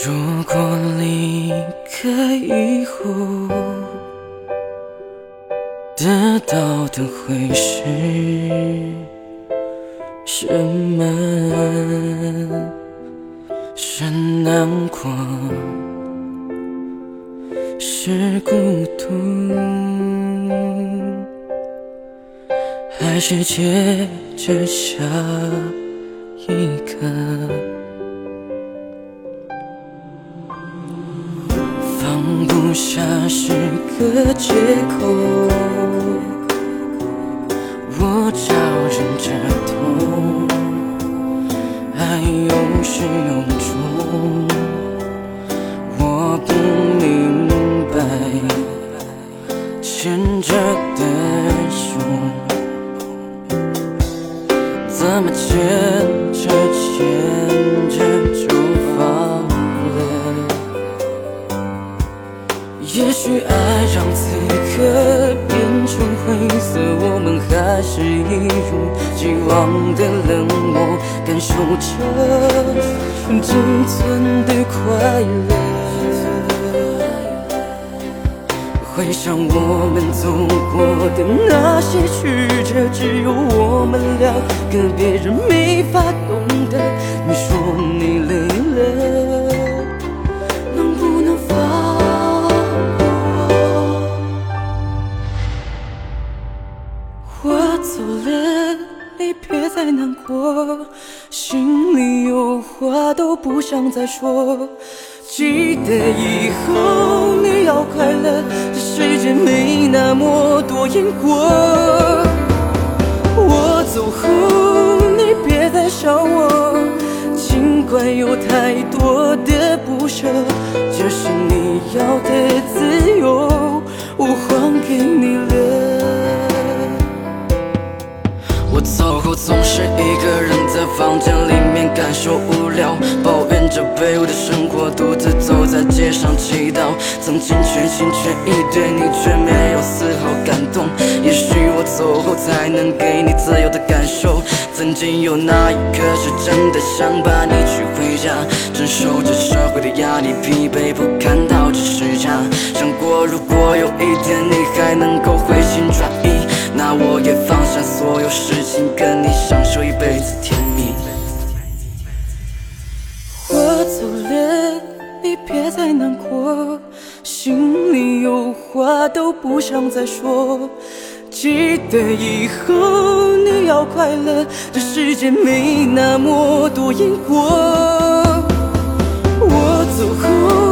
如果离开以后，得到的会是什么？是难过，是孤独，还是接着下一个？不下是个借口，我招忍着痛，爱有始有终，我不明白牵着的手，怎么牵？变成灰色，我们还是一如既往的冷漠，感受着仅存的快乐。回想我们走过的那些曲折，只有我们两个，别人没法懂得。你说我走了，你别再难过，心里有话都不想再说。记得以后你要快乐，这世界没那么多因果。我走后你别再想我，尽管有太多的走后总是一个人在房间里面感受无聊，抱怨着卑微的生活，独自走在街上祈祷。曾经全心全意对你，却没有丝毫感动。也许我走后才能给你自由的感受。曾经有那一刻是真的想把你娶回家，承受着社会的压力，疲惫不堪到这时差。想过如果有一天你还能够事情，跟你享受一辈子甜蜜。我走了，你别再难过，心里有话都不想再说。记得以后你要快乐，这世界没那么多因果。我走后，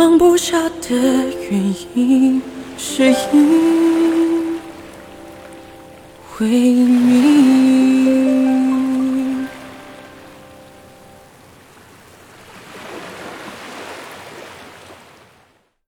放不下的原因，是因为你。